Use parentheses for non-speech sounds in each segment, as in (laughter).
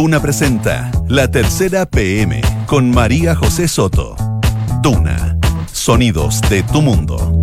Duna presenta La Tercera PM con María José Soto. Duna. Sonidos de tu mundo.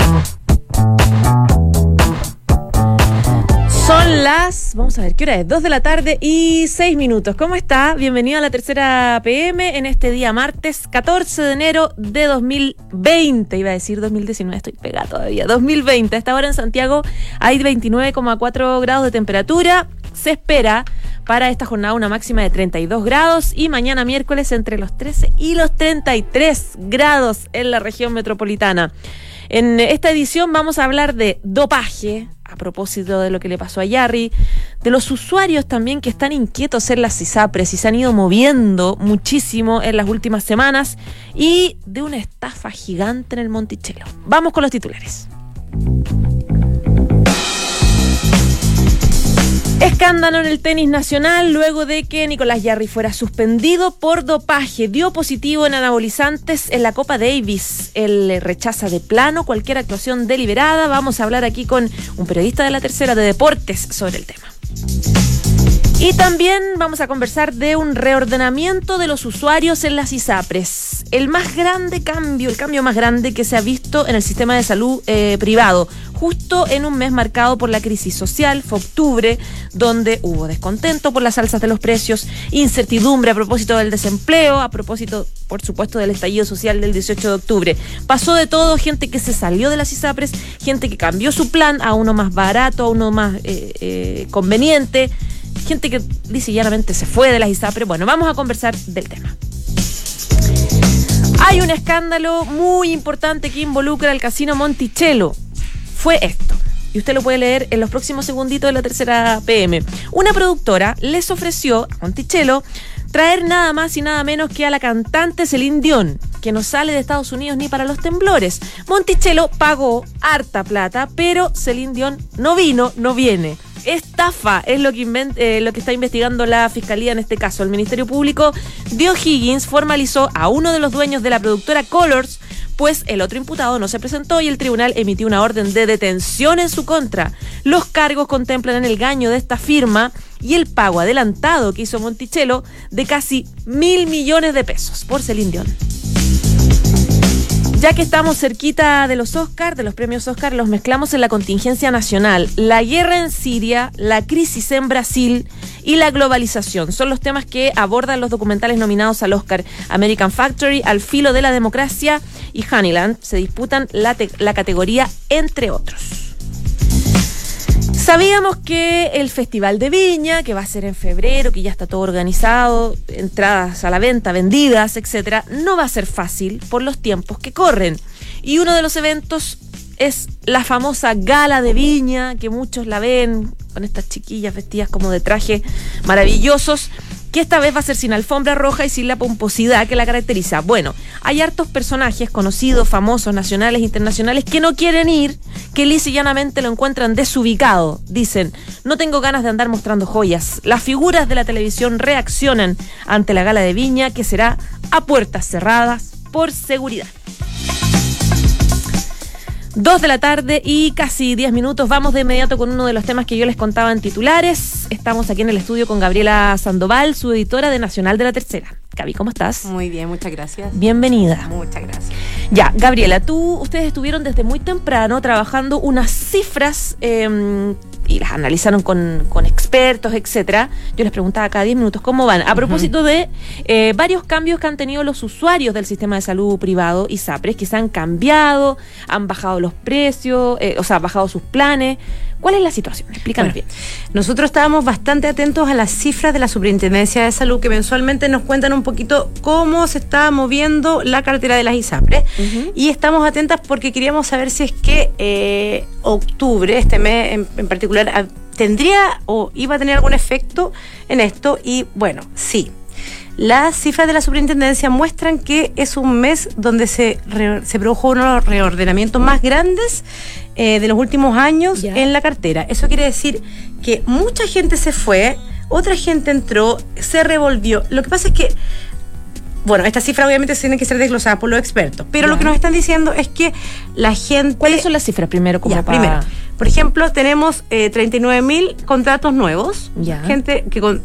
Son las, vamos a ver, ¿qué hora es? Dos de la tarde y seis minutos. ¿Cómo está? Bienvenido a la tercera PM en este día martes 14 de enero de 2020. Iba a decir 2019, estoy pegada todavía. 2020. A esta hora en Santiago hay 29,4 grados de temperatura. Se espera para esta jornada una máxima de 32 grados y mañana miércoles entre los 13 y los 33 grados en la región metropolitana. En esta edición vamos a hablar de dopaje, a propósito de lo que le pasó a Yarry, de los usuarios también que están inquietos en las ISAPRES y se han ido moviendo muchísimo en las últimas semanas y de una estafa gigante en el Monticello. Vamos con los titulares. Escándalo en el tenis nacional luego de que Nicolás Yarri fuera suspendido por dopaje. Dio positivo en anabolizantes en la Copa Davis. Él rechaza de plano cualquier actuación deliberada. Vamos a hablar aquí con un periodista de la tercera de deportes sobre el tema. Y también vamos a conversar de un reordenamiento de los usuarios en las ISAPRES. El más grande cambio, el cambio más grande que se ha visto en el sistema de salud eh, privado, justo en un mes marcado por la crisis social, fue octubre, donde hubo descontento por las alzas de los precios, incertidumbre a propósito del desempleo, a propósito, por supuesto, del estallido social del 18 de octubre. Pasó de todo, gente que se salió de las ISAPRES, gente que cambió su plan a uno más barato, a uno más eh, eh, conveniente gente que dice llanamente se fue de las ISAPRES. Bueno, vamos a conversar del tema. Hay un escándalo muy importante que involucra al casino Monticello. Fue esto. Y usted lo puede leer en los próximos segunditos de la tercera PM. Una productora les ofreció a Monticello traer nada más y nada menos que a la cantante Celine Dion, que no sale de Estados Unidos ni para los temblores. Monticello pagó harta plata, pero Celine Dion no vino, no viene estafa es lo que, eh, lo que está investigando la fiscalía en este caso. El Ministerio Público de O'Higgins formalizó a uno de los dueños de la productora Colors, pues el otro imputado no se presentó y el tribunal emitió una orden de detención en su contra. Los cargos contemplan el gaño de esta firma y el pago adelantado que hizo Monticello de casi mil millones de pesos por Celine Dion. Ya que estamos cerquita de los Oscars, de los premios Oscar, los mezclamos en la contingencia nacional. La guerra en Siria, la crisis en Brasil y la globalización son los temas que abordan los documentales nominados al Oscar. American Factory, Al filo de la democracia y Honeyland se disputan la, la categoría entre otros. Sabíamos que el Festival de Viña, que va a ser en febrero, que ya está todo organizado, entradas a la venta, vendidas, etcétera, no va a ser fácil por los tiempos que corren. Y uno de los eventos es la famosa gala de Viña, que muchos la ven con estas chiquillas vestidas como de traje maravillosos que esta vez va a ser sin alfombra roja y sin la pomposidad que la caracteriza. Bueno, hay hartos personajes conocidos, famosos, nacionales, internacionales, que no quieren ir, que lisa y llanamente lo encuentran desubicado. Dicen, no tengo ganas de andar mostrando joyas. Las figuras de la televisión reaccionan ante la gala de Viña, que será a puertas cerradas por seguridad. Dos de la tarde y casi diez minutos. Vamos de inmediato con uno de los temas que yo les contaba en titulares. Estamos aquí en el estudio con Gabriela Sandoval, su editora de Nacional de la Tercera. Gaby, ¿cómo estás? Muy bien, muchas gracias. Bienvenida. Muchas gracias. Ya, Gabriela, tú, ustedes estuvieron desde muy temprano trabajando unas cifras eh, y las analizaron con, con expertos, etcétera. Yo les preguntaba cada 10 minutos cómo van. A propósito de eh, varios cambios que han tenido los usuarios del sistema de salud privado y SAPRES, que se han cambiado, han bajado los precios, eh, o sea, bajado sus planes. ¿Cuál es la situación? Explícanos bien. Nosotros estábamos bastante atentos a las cifras de la Superintendencia de Salud que mensualmente nos cuentan un poquito cómo se está moviendo la cartera de las ISAPRES. Y estamos atentas porque queríamos saber si es que eh, octubre, este mes en, en particular, tendría o iba a tener algún efecto en esto. Y bueno, sí. Las cifras de la superintendencia muestran que es un mes donde se, se produjo uno de los reordenamientos más grandes eh, de los últimos años en la cartera. Eso quiere decir que mucha gente se fue, otra gente entró, se revolvió. Lo que pasa es que bueno, estas cifras obviamente tienen que ser desglosadas por los expertos, pero lo que nos están diciendo es que la gente... ¿Cuáles son las cifras primero? Como primero, por ejemplo, tenemos eh, 39 mil contratos nuevos, gente que con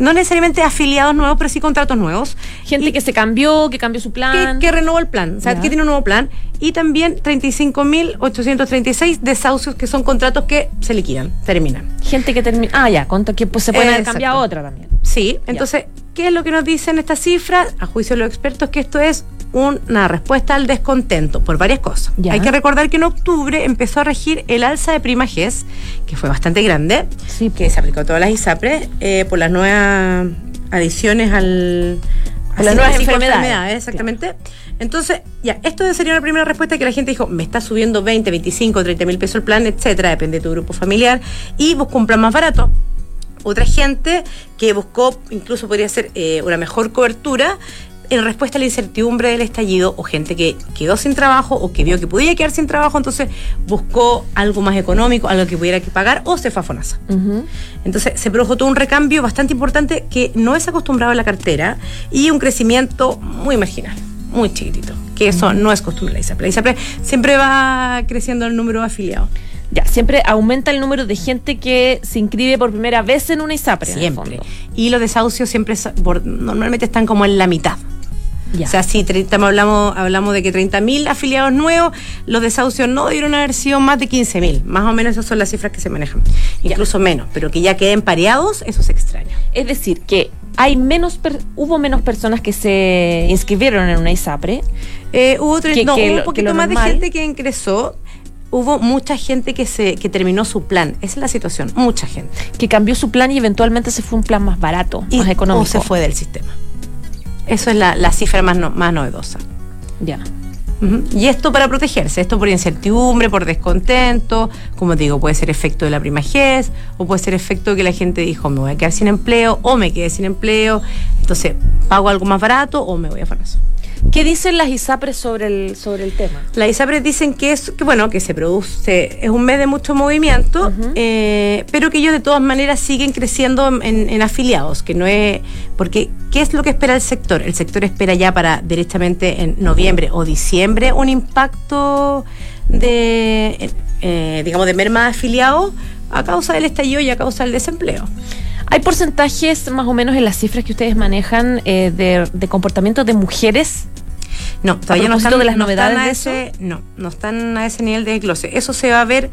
no necesariamente afiliados nuevos, pero sí contratos nuevos. Gente Y que se cambió, que cambió su plan. que, que renovó el plan, o sea, que tiene un nuevo plan. Y también 35.836 desahucios que son contratos que se liquidan, terminan. Gente que termina. Ah, ya, contra que pues, se pueden haber cambiado otra también. Sí, entonces, ¿qué es lo que nos dicen estas cifras? A juicio de los expertos, que esto es una respuesta al descontento por varias cosas. Ya. Hay que recordar que en octubre empezó a regir el alza de prima GES, que fue bastante grande, Sí. que se aplicó a todas las ISAPRES eh, por las nuevas adiciones al... Por las nuevas enfermedades. exactamente. Entonces, ya, esto sería una primera respuesta que la gente dijo, me está subiendo 20, 25, 30 mil pesos el plan, etcétera, depende de tu grupo familiar, y buscó un plan más barato. Otra gente que buscó, incluso podría ser eh, una mejor cobertura, en respuesta a la incertidumbre del estallido, o gente que quedó sin trabajo o que vio que podía quedar sin trabajo, entonces buscó algo más económico, algo que pudiera que pagar, o se fue a FONASA. Ujú. Entonces se produjo todo un recambio bastante importante que no es acostumbrado a la cartera y un crecimiento muy marginal, muy chiquitito, que eso no es costumbre de la ISAPRE. La ISAPRE siempre va creciendo el número de afiliados. Ya, siempre aumenta el número de gente que se inscribe por primera vez en una ISAPRE. Siempre. Y los desahucios siempre normalmente están como en la mitad. Ya. O sea, si 30 hablamos, hablamos de que 30.000 afiliados nuevos, los desahucios no debieron haber sido más de 15.000. Más o menos esas son las cifras que se manejan. Incluso menos, pero que ya queden pareados, eso se extraña. Es decir, que hay menos per- hubo menos personas que se inscribieron en una ISAPRE. Eh, hubo, Que- no, que hubo un poquito más de gente que ingresó. Hubo mucha gente que se que terminó su plan. Esa es la situación. Mucha gente. que cambió su plan y eventualmente se fue un plan más barato, Y- más económico. O se fue del sistema. Eso es la, la cifra más, no- más novedosa. Ya. Y esto para protegerse, esto por incertidumbre, por descontento, como te digo, puede ser efecto de la prima GES, o puede ser efecto de que la gente dijo, me voy a quedar sin empleo, o me quedé sin empleo, entonces pago algo más barato o me voy a FANASO. ¿Qué dicen las ISAPRES sobre el, sobre el tema? La ISAPRES dicen que es que bueno que se produce es un mes de mucho movimiento, eh, pero que ellos de todas maneras siguen creciendo en, en afiliados, que no es porque qué es lo que espera el sector. El sector espera ya para directamente en noviembre o diciembre un impacto de eh, digamos de merma de afiliados a causa del estallido y a causa del desempleo. ¿Hay porcentajes más o menos en las cifras que ustedes manejan eh, de, de comportamiento de mujeres? No, todavía no están, de las no están novedades a de ese, no, no están a ese nivel de desglose. Eso se va a ver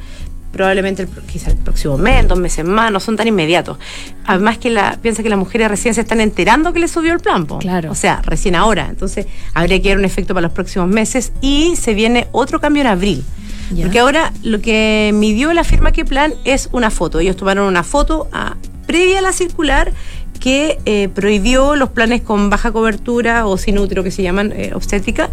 probablemente el, quizá el próximo mes, dos meses más, no son tan inmediatos. Además que la, piensa que las mujeres recién se están enterando que les subió el plan, po. Claro. O sea, recién ahora. Entonces, habría que ver un efecto para los próximos meses y se viene otro cambio en abril. Ya. Porque ahora lo que midió la firma que plan es una foto. Ellos tomaron una foto ah, previa a la circular que eh, prohibió los planes con baja cobertura o sin útero que se llaman eh, obstétrica.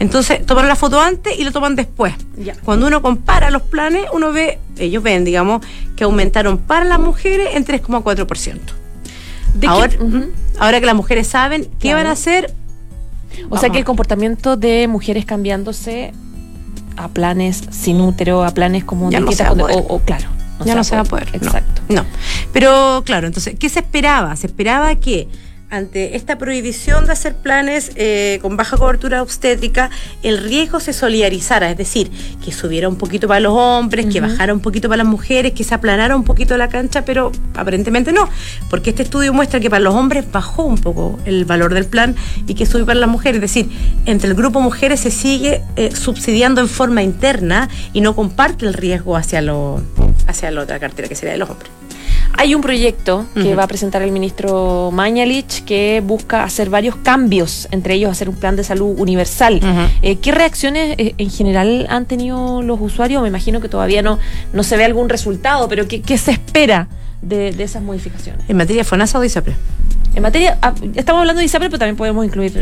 Entonces tomaron la foto antes y lo toman después. Ya. Cuando uno compara los planes, uno ve, ellos ven, digamos, que aumentaron para las mujeres en 3,4%. ¿De qué- Ahora, Ujú. ahora que las mujeres saben qué Claro. van a hacer, O sea que el comportamiento de mujeres cambiándose a planes sin útero, a planes como Ya no o claro. Ya no se va a poder. Exacto. No. Pero claro, entonces, ¿qué se esperaba? Se esperaba que ante esta prohibición de hacer planes eh, con baja cobertura obstétrica, el riesgo se solidarizara, es decir, que subiera un poquito para los hombres, que bajara un poquito para las mujeres, que se aplanara un poquito la cancha, pero aparentemente no, porque este estudio muestra que para los hombres bajó un poco el valor del plan y que subió para las mujeres, es decir, entre el grupo mujeres se sigue eh, subsidiando en forma interna y no comparte el riesgo hacia, lo, hacia la otra cartera, que sería de los hombres. Hay un proyecto que va a presentar el ministro Mañalich que busca hacer varios cambios, entre ellos hacer un plan de salud universal. Eh, ¿Qué reacciones eh, en general han tenido los usuarios? Me imagino que todavía no, no se ve algún resultado, pero ¿qué, qué se espera de, de esas modificaciones? ¿En materia de FONASA o de ISAPRE? En materia, ah, estamos hablando de ISAPRE, pero también podemos incluir. eh,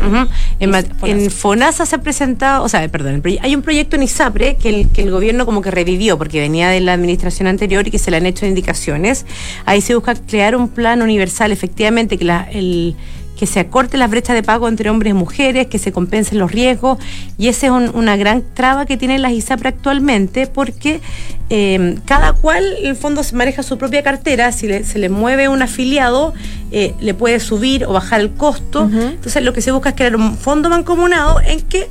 en, FONASA. en FONASA se ha presentado, o sea, perdón, hay un proyecto en ISAPRE que el, que el gobierno como que revivió porque venía de la administración anterior y que se le han hecho indicaciones. Ahí se busca crear un plan universal, efectivamente, que la, el que se acorte las brechas de pago entre hombres y mujeres, que se compensen los riesgos, y esa es un- una gran traba que tienen las ISAPRE actualmente, porque eh, cada cual, en el fondo, se maneja su propia cartera, si le- se le mueve un afiliado, eh, le puede subir o bajar el costo, entonces lo que se busca es crear un fondo mancomunado en que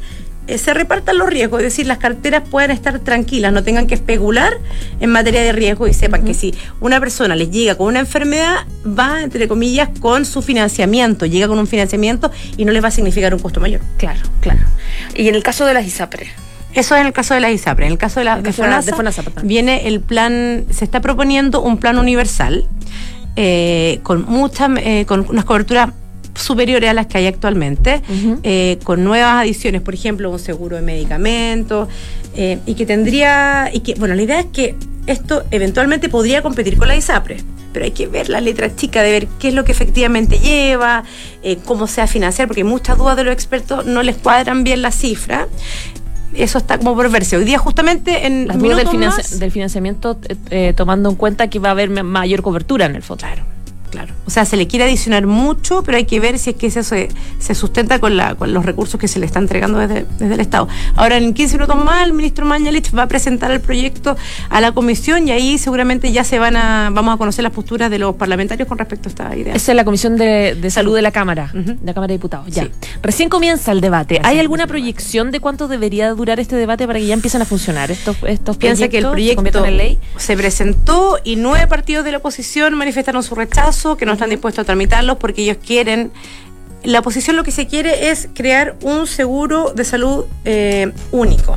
eh, se repartan los riesgos, es decir, las carteras puedan estar tranquilas, no tengan que especular en materia de riesgo y sepan que si una persona les llega con una enfermedad, va, entre comillas, con su financiamiento, llega con un financiamiento y no les va a significar un costo mayor. Claro, claro. Y en el caso de las ISAPRE. Eso es en el caso de la ISAPRE. En el caso de la de FONASA, viene el plan, se está proponiendo un plan universal eh, con muchas, eh, con unas coberturas superiores a las que hay actualmente, eh, con nuevas adiciones, por ejemplo, un seguro de medicamentos, y que tendría, y que, bueno, la idea es que esto eventualmente podría competir con la ISAPRE, pero hay que ver la letra chica de ver qué es lo que efectivamente lleva, cómo se va a financiar, porque muchas dudas de los expertos, no les cuadran bien las cifras eso está como por verse. Hoy día justamente en las dudas del, del, financiamiento eh, tomando en cuenta que va a haber mayor cobertura en el fondo. Claro. Claro. O sea, se le quiere adicionar mucho, pero hay que ver si es que eso se, sustenta con, la, con los recursos que se le está entregando desde, el Estado. Ahora, en 15 minutos más, el ministro Mañalich va a presentar el proyecto a la comisión y ahí seguramente ya se van a, vamos a conocer las posturas de los parlamentarios con respecto a esta idea. Esa es la Comisión de, Salud de la Cámara, de la Cámara de Diputados. Ya. Recién comienza el debate. ¿Hay alguna proyección de cuánto debería durar este debate para que ya empiecen a funcionar estos, estos Piensa que el proyecto se presentó y nueve partidos de la oposición manifestaron su rechazo que no están dispuestos a tramitarlos porque ellos quieren la oposición lo que se quiere es crear un seguro de salud eh, único.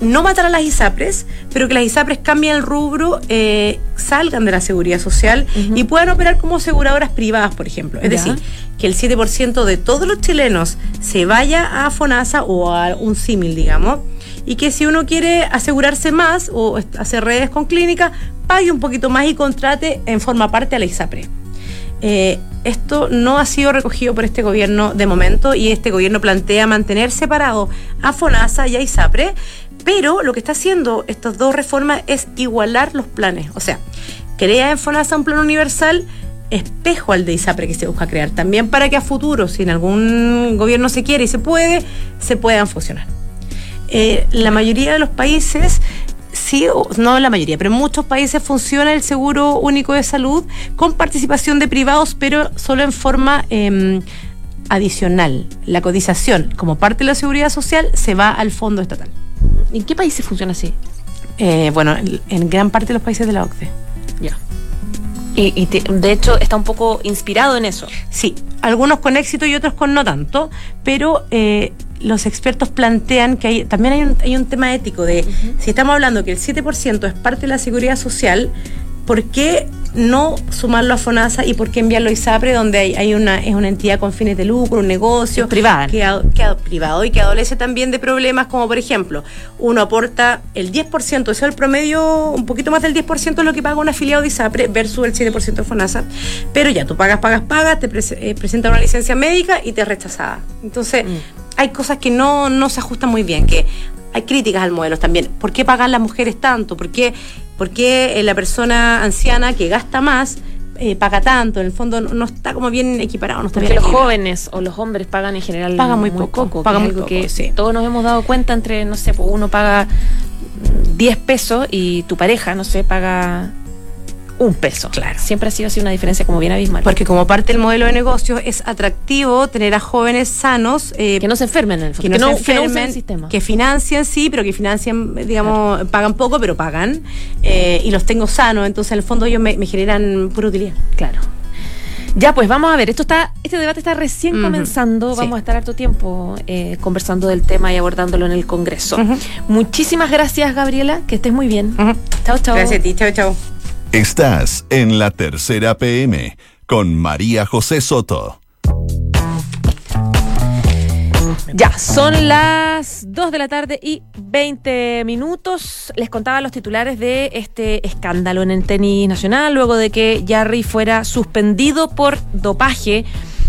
No matar a las ISAPRES, pero que las ISAPRES cambien el rubro, eh, salgan de la seguridad social y puedan operar como aseguradoras privadas, por ejemplo. Es decir, que el 7% de todos los chilenos se vaya a FONASA o a un símil, digamos, y que si uno quiere asegurarse más o hacer redes con clínica, pague un poquito más y contrate en forma parte a la ISAPRE. Eh, esto no ha sido recogido por este gobierno de momento y este gobierno plantea mantener separado a FONASA y a ISAPRE, pero lo que está haciendo estas dos reformas es igualar los planes. O sea, crea en FONASA un plan universal espejo al de ISAPRE que se busca crear, también para que a futuro, si en algún gobierno se quiere y se puede, se puedan fusionar. Eh, la mayoría de los países sí, no la mayoría, pero en muchos países funciona el seguro único de salud con participación de privados, pero solo en forma em, adicional. La cotización, como parte de la seguridad social, se va al fondo estatal. ¿En qué países funciona así? Eh, bueno, en, gran parte de los países de la OCDE. Ya. Y, de hecho está un poco inspirado en eso. Sí, algunos con éxito y otros con no tanto, pero eh, los expertos plantean que hay, también hay un, hay un tema ético de, si estamos hablando que el 7% es parte de la seguridad social, ¿por qué no sumarlo a FONASA y por qué enviarlo a ISAPRE, donde hay, una, es una entidad con fines de lucro, un negocio privada. Que, privado y que adolece también de problemas como, por ejemplo, uno aporta el 10%, eso es el promedio, un poquito más del 10% es lo que paga un afiliado de ISAPRE versus el 7% de FONASA, pero ya tú pagas, pagas, pagas, te eh, presenta una licencia médica y te es rechazada. Entonces, mm. Hay cosas que no, no se ajustan muy bien, que hay críticas al modelo también. ¿Por qué pagan las mujeres tanto? ¿Por qué porque la persona anciana que gasta más eh, paga tanto, en el fondo no, está como bien equiparado. No está porque los jóvenes o los hombres pagan en general pagan muy, poco, pagan muy poco, que todos nos hemos dado cuenta entre, no sé, pues uno paga 10 pesos y tu pareja, no sé, paga un peso. Claro. Siempre ha sido así una diferencia como bien abismal. Porque como parte del modelo de negocio es atractivo tener a jóvenes sanos. Eh, que no se enfermen en el fondo. Que no, se enfermen, sistema. que financian, sí, pero que financian, digamos, pagan poco, pero pagan. Eh, y los tengo sanos, entonces en el fondo ellos me, generan pura utilidad. Claro. Ya, pues vamos a ver, esto está, este debate está recién comenzando, vamos a estar harto tiempo eh, conversando del tema y abordándolo en el Congreso. Muchísimas gracias, Gabriela, que estés muy bien. Chao, chao. Gracias a ti, chao, chao. Estás en la tercera PM con María José Soto. Ya, son las 2 de la tarde y 20 minutos. Les contaba los titulares de este escándalo en el tenis nacional, luego de que Jarry fuera suspendido por dopaje.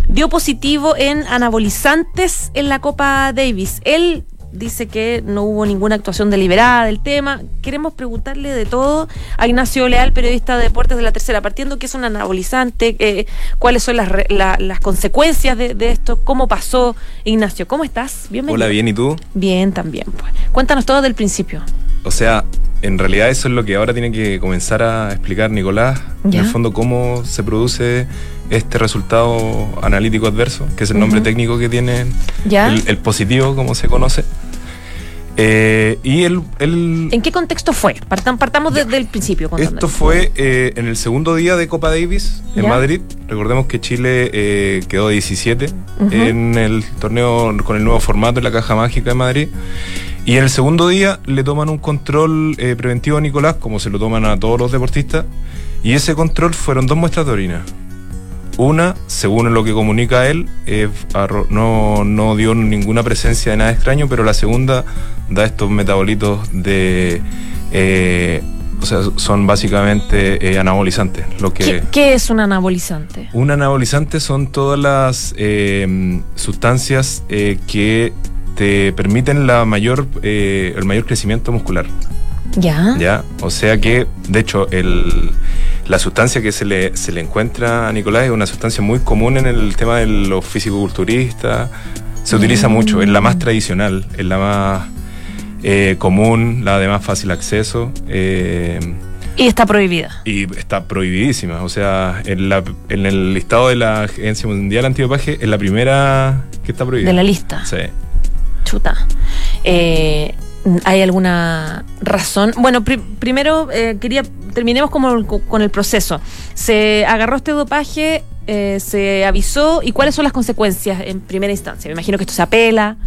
Dio positivo en anabolizantes en la Copa Davis. Él dice que no hubo ninguna actuación deliberada del tema. Queremos preguntarle de todo a Ignacio Leal, periodista de deportes de la tercera, partiendo que es un anabolizante, eh, cuáles son las, las consecuencias de, esto, cómo pasó. Ignacio, ¿cómo estás? Bienvenido. Hola, bien, ¿y tú? Bien, también. Pues. Cuéntanos todo del principio. o sea, en realidad eso es lo que ahora tiene que comenzar a explicar Nicolás, Ya. en el fondo cómo se produce este resultado analítico adverso, que es el nombre Ujú. técnico que tiene ¿Ya? el, el positivo, como se conoce. Eh, y el, el- ¿En qué contexto fue? Partam- partamos desde el principio. esto fue eh, en el segundo día de Copa Davis en Ya. Madrid. Recordemos que Chile eh, quedó 17 Ujú. en el torneo con el nuevo formato en la Caja Mágica de Madrid. Y en el segundo día le toman un control preventivo a Nicolás, como se lo toman a todos los deportistas. Y ese control fueron dos muestras de orina. Una, según lo que comunica él, eh, no, no dio ninguna presencia de nada extraño, pero la segunda da estos metabolitos de... eh, o sea, son básicamente eh, anabolizantes. Lo que, ¿Qué, qué es un anabolizante? un anabolizante son todas las eh, sustancias eh, que te permiten la mayor, eh, el mayor crecimiento muscular. Ya. ¿ya? O sea que, de hecho, el, la sustancia que se le, se le encuentra a Nicolás es una sustancia muy común en el tema de los fisicoculturistas. Se utiliza mucho, es la más tradicional, es la más eh, común, la de más fácil acceso. eh, Y está prohibida. y está prohibidísima. O sea, en, la- en el listado de la Agencia Mundial Antidopaje es la primera que está prohibida. De la lista. Sí. Chuta. Eh, ¿Hay alguna razón? Bueno, pri- primero eh, quería terminemos como con el proceso. Se agarró este dopaje, eh, se avisó y cuáles son las consecuencias en primera instancia. Me imagino que esto se apela.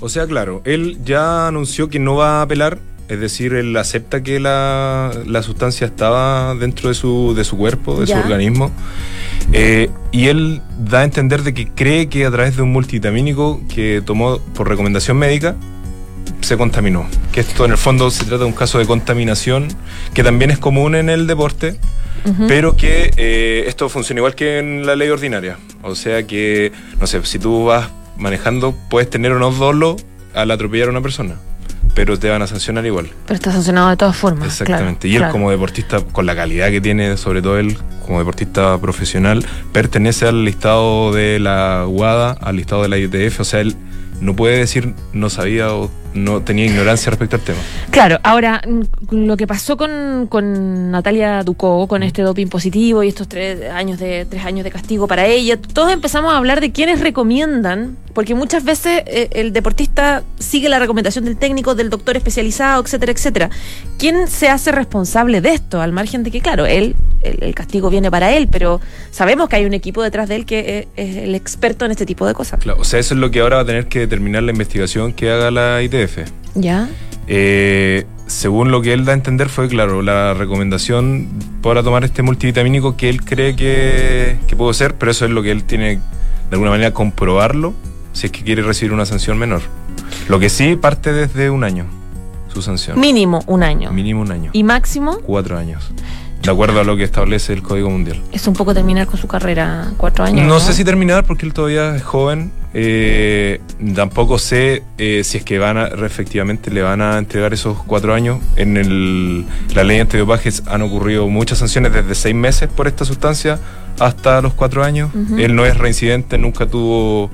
O sea, claro, él ya anunció que no va a apelar, es decir, él acepta que la, la sustancia estaba dentro de su, de su cuerpo, de Ya. su organismo, eh, y él da a entender de que cree que a través de un multivitamínico que tomó por recomendación médica, se contaminó. Que esto en el fondo se trata de un caso de contaminación que también es común en el deporte, pero que eh, esto funciona igual que en la ley ordinaria. O sea que, no sé, si tú vas manejando, puedes tener o no dolo al atropellar a una persona, pero te van a sancionar igual. Pero está sancionado de todas formas. Exactamente. claro, y él claro. como deportista, con la calidad que tiene, sobre todo él como deportista profesional, pertenece al listado de la UADA, al listado de la ITF. O sea, él no puede decir no sabía o no tenía ignorancia respecto al tema. Claro, ahora mm, lo que pasó con, con Natalia Ducó, con este doping positivo y estos tres años de tres años de castigo para ella, todos empezamos a hablar de quienes recomiendan, porque muchas veces eh, el deportista sigue la recomendación del técnico, del doctor especializado, etcétera, etcétera. ¿Quién se hace responsable de esto? Al margen de que, claro, él, el, el castigo viene para él, pero sabemos que hay un equipo detrás de él que es, es el experto en este tipo de cosas. Claro, o sea, eso es lo que ahora va a tener que determinar la investigación que haga la ITF. ¿Ya? Eh, según lo que él da a entender fue, claro, la recomendación para tomar este multivitamínico que él cree que, que puede ser, pero eso es lo que él tiene de alguna manera comprobarlo si es que quiere recibir una sanción menor. Lo que sí parte desde un año, su sanción. Mínimo un año. Mínimo un año. ¿Y máximo? Cuatro años. De acuerdo a lo que establece el Código Mundial. Es un poco terminar con su carrera cuatro años. No sé si terminar porque él todavía es joven. Eh, tampoco sé eh, si es que van a, efectivamente le van a entregar esos cuatro años. En el, la ley antidopajes han ocurrido muchas sanciones desde seis meses por esta sustancia hasta los cuatro años. Él no es reincidente, nunca tuvo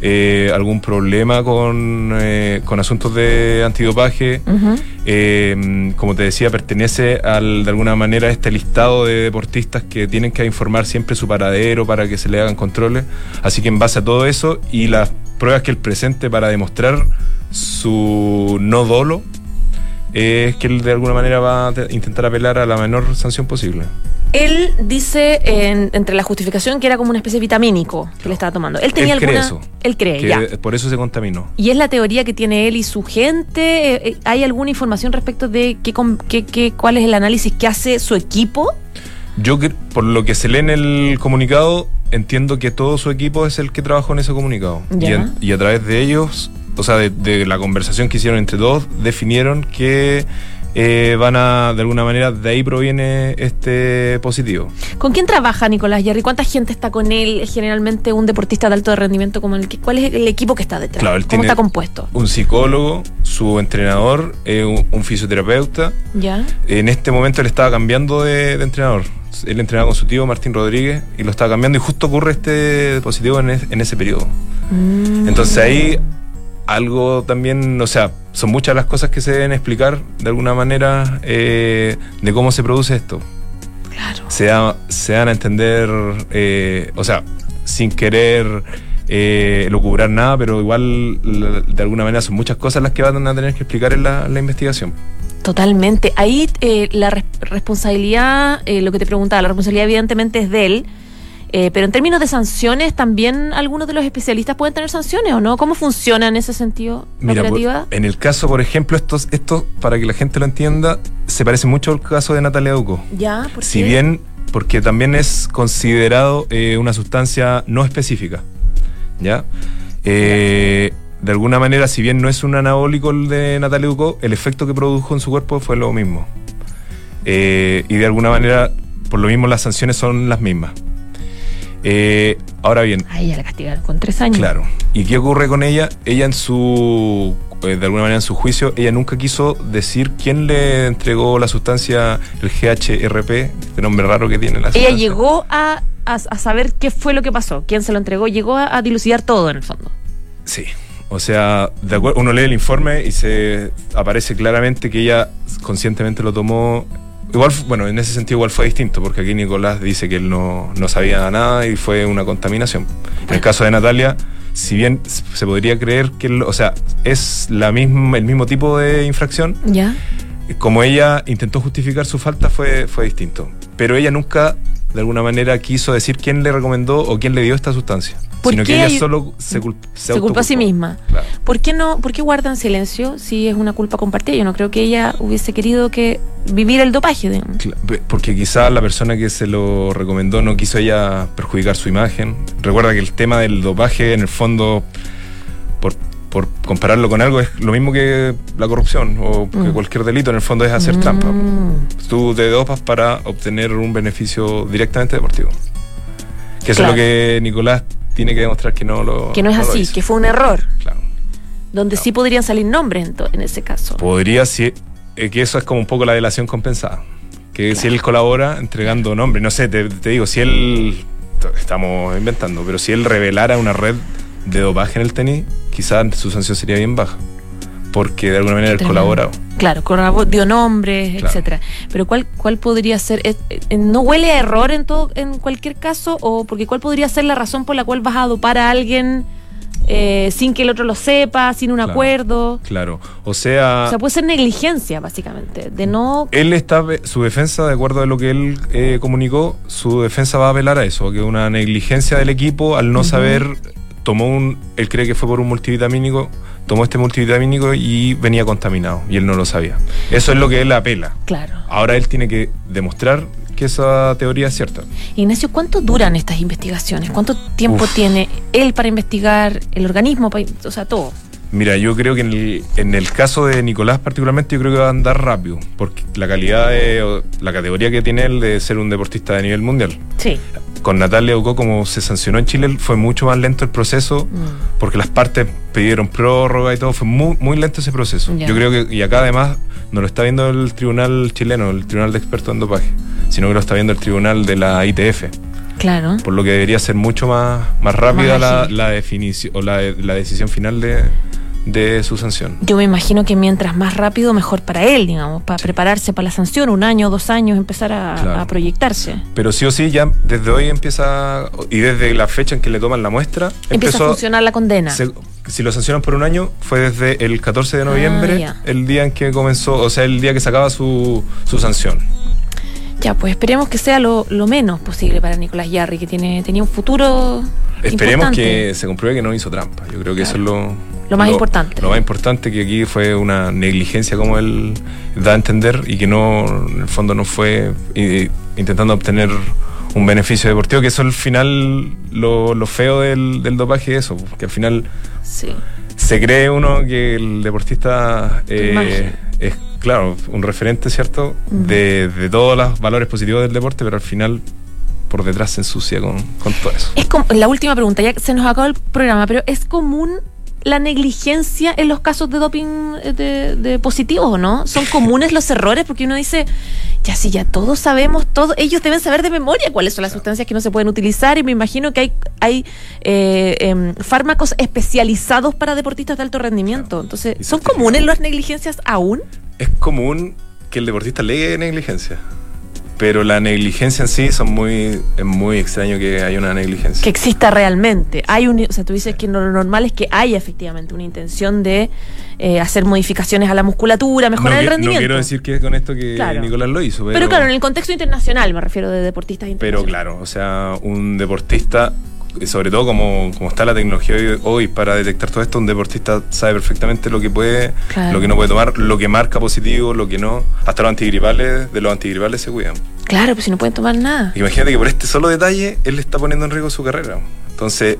eh, algún problema con, eh, con asuntos de antidopaje. Eh, como te decía, pertenece al, de alguna manera a este listado de deportistas que tienen que informar siempre su paradero para que se le hagan controles. Así que en base a todo eso y las pruebas que él presente para demostrar su no dolo, es que él de alguna manera va a te- intentar apelar a la menor sanción posible. Él dice en- entre la justificación que era como una especie de vitamínico que le estaba tomando. Él tenía Él cree alguna. eso. Él cree, Que ya. por eso se contaminó. ¿Y es la teoría que tiene él y su gente? Eh, eh, ¿Hay alguna información respecto de qué, qué- qué- cuál es el análisis que hace su equipo? Yo, por lo que se lee en el comunicado, entiendo que todo su equipo es el que trabajó en ese comunicado. Y, Ya. en- y a través de ellos, o sea, de, de la conversación que hicieron entre todos, definieron que eh, van a, de alguna manera, de ahí proviene este positivo. ¿Con quién trabaja Nicolás Jerry? ¿Cuánta gente está con él? ¿Es generalmente un deportista de alto rendimiento como el que. ¿Cuál es el equipo que está detrás? Claro, él ¿Cómo tiene- está compuesto? Un psicólogo, su entrenador, eh, un, un fisioterapeuta. ¿Ya? En este momento él estaba cambiando de, de entrenador. Él entrenaba con su tío Martín Rodríguez y lo estaba cambiando y justo ocurre este positivo en, es- en ese periodo. Mm. Entonces ahí algo también, o sea, son muchas las cosas que se deben explicar de alguna manera eh, de cómo se produce esto. Claro. Se, da- se dan a entender, eh, o sea, sin querer eh, lucubrar nada, pero igual de alguna manera son muchas cosas las que van a tener que explicar en la, la investigación. Totalmente. Ahí eh, la res- responsabilidad, eh, lo que te preguntaba, la responsabilidad evidentemente es de él. Eh, pero en términos de sanciones, también algunos de los especialistas pueden tener sanciones o no. ¿Cómo funciona en ese sentido la Mira, por- en el caso, por ejemplo, esto, esto, para que la gente lo entienda, se parece mucho al caso de Natalia Duco. ya, ¿por Si qué? bien, porque también es considerado eh, una sustancia no específica, ¿ya? Eh, de alguna manera, si bien no es un anabólico el de Natalia Ducó, el efecto que produjo en su cuerpo fue lo mismo. Y de alguna manera, por lo mismo, las sanciones son las mismas. Eh, ahora bien, A ella la castigaron con tres años. Claro. ¿Y qué ocurre con ella? Ella en su, eh, de alguna manera en su juicio, ella nunca quiso decir quién le entregó la sustancia, el GHRP, este nombre raro que tiene la Ella sustancia. llegó a, a- a saber qué fue lo que pasó, quién se lo entregó, llegó a, a dilucidar todo en el fondo. Sí. O sea, de acuerdo, uno lee el informe y se aparece claramente que ella conscientemente lo tomó. Igual, bueno, en ese sentido igual fue distinto, porque aquí Nicolás dice que él no, no sabía nada y fue una contaminación. En el caso de Natalia, si bien se podría creer que, él- o sea, es la misma, el mismo tipo de infracción, ¿Ya? como ella intentó justificar su falta fue, fue distinto. Pero ella nunca, de alguna manera, quiso decir quién le recomendó o quién le dio esta sustancia. ¿Por Sino qué que ella hay- solo se, cul- Se culpó a sí misma. Claro. ¿Por qué no, por qué guardan silencio si es una culpa compartida? Yo no creo que ella hubiese querido que vivir el dopaje. pe- Porque quizá la persona que se lo recomendó no quiso ella perjudicar su imagen. Recuerda que el tema del dopaje, en el fondo, por, por compararlo con algo, es lo mismo que la corrupción o que Mm. cualquier delito, en el fondo es hacer Mm. trampa. Tú te dopas para obtener un beneficio directamente deportivo. Que eso Claro. es lo que Nicolás tiene que demostrar que no lo Que no es así, que fue un error, Claro. donde sí podrían salir nombres en, en ese caso. Podría, si, eh, que eso es como un poco la delación compensada. Que si él colabora entregando nombre, no sé, te, te digo, si él, estamos inventando, pero si él revelara una red de dopaje en el tenis, quizás su sanción sería bien baja. Porque de alguna manera él colaborado. Claro, dio nombres, Claro. etcétera. Pero ¿cuál, cuál podría ser? eh, eh, ¿No huele a error en todo, en cualquier caso? ¿O porque cuál podría ser la razón por la cual vas a dopar a alguien eh, sin que el otro lo sepa, sin un Claro. acuerdo? Claro. O sea, O sea, puede ser negligencia, básicamente, de no... él está, su defensa, de acuerdo a lo que él eh, comunicó, su defensa va a apelar a eso, que una negligencia del equipo al no saber, tomó un, él cree que fue por un multivitamínico, tomó este multivitamínico y venía contaminado, y él no lo sabía. Eso es lo que él apela. Claro. Ahora él tiene que demostrar que esa teoría es cierta. Ignacio, ¿cuánto duran estas investigaciones? ¿Cuánto tiempo Uf. tiene él para investigar, el organismo, para- o sea, todo? Mira, yo creo que en el, en el caso de Nicolás particularmente, yo creo que va a andar rápido, porque la calidad de, la categoría que tiene él de ser un deportista de nivel mundial. Sí. Con Natalia Ucó, como se sancionó en Chile, fue mucho más lento el proceso, Mm. porque las partes pidieron prórroga y todo, fue muy, muy lento ese proceso. Ya. Yo creo que, y acá además no lo está viendo el tribunal chileno, el tribunal de expertos en dopaje, sino que lo está viendo el tribunal de la ITF. Claro. por lo que debería ser mucho más, más rápida Más la, ágil. la definición o la, la decisión final de, de su sanción. Yo me imagino que mientras más rápido, mejor para él, digamos, para prepararse para la sanción, un año, dos años, empezar a, Claro. a proyectarse. Pero sí o sí, ya desde hoy empieza, y desde la fecha en que le toman la muestra, Empieza a empezó funcionar la condena. se- si lo sancionan por un año, fue desde el 14 de noviembre, Ah, el día en que comenzó, o sea, el día que sacaba su, su sanción. Ya, pues esperemos que sea lo, lo menos posible para Nicolás Yarri, que tiene, tenía un futuro. Esperemos importante. que se compruebe que no hizo trampa. Yo creo que eso es lo, Lo más importante. Lo más importante que aquí fue una negligencia, como él da a entender, y que no, en el fondo no fue intentando obtener un beneficio deportivo, que eso al final lo, lo feo del, del dopaje es eso, que al final Sí. se cree uno que el deportista eh, es, claro, un referente, ¿cierto?, de, de todos los valores positivos del deporte, pero al final por detrás se ensucia con, con todo eso. Es como, la última pregunta, ya se nos acabó el programa, pero es común la negligencia en los casos de doping eh, de, de positivos no? ¿Son (laughs) comunes los errores? Porque uno dice, ya sí, ya todos sabemos, todos, ellos deben saber de memoria cuáles son las sustancias que no se pueden utilizar y me imagino que hay, hay eh, em, fármacos especializados para deportistas de alto rendimiento. Entonces, ¿son comunes las negligencias aún? Es común que el deportista alegue negligencia. Pero la negligencia en sí son muy, es muy extraño que haya una negligencia. que exista realmente. Hay un, o sea, tú dices que lo normal es que haya efectivamente una intención de eh, hacer modificaciones a la musculatura, mejorar no, el rendimiento. No quiero decir que con esto que Claro. Nicolás lo hizo, pero, pero, claro, en el contexto internacional me refiero de deportistas pero internacionales. claro, o sea, un deportista, sobre todo como, como está la tecnología hoy, hoy para detectar todo esto, un deportista sabe perfectamente lo que puede, Claro. lo que no puede tomar, lo que marca positivo, lo que no. Hasta los antigripales, de los antigripales se cuidan. Claro, pues si no pueden tomar nada. Imagínate que por este solo detalle él le está poniendo en riesgo su carrera. Entonces,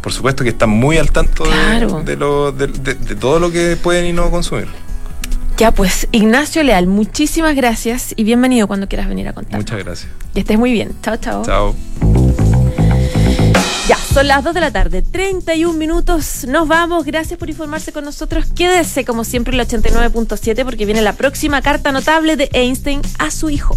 por supuesto que está muy al tanto de- Claro. de, lo- de- de- de todo lo que pueden y no consumir. Ya pues, Ignacio Leal, muchísimas gracias y bienvenido cuando quieras venir a contar. Muchas gracias. Que estés muy bien. Chao, chao. Chao. Ya, son las 2 de la tarde, 31 minutos. Nos vamos. Gracias por informarse con nosotros. Quédese como siempre el 89.7 porque viene la próxima carta notable de Einstein a su hijo.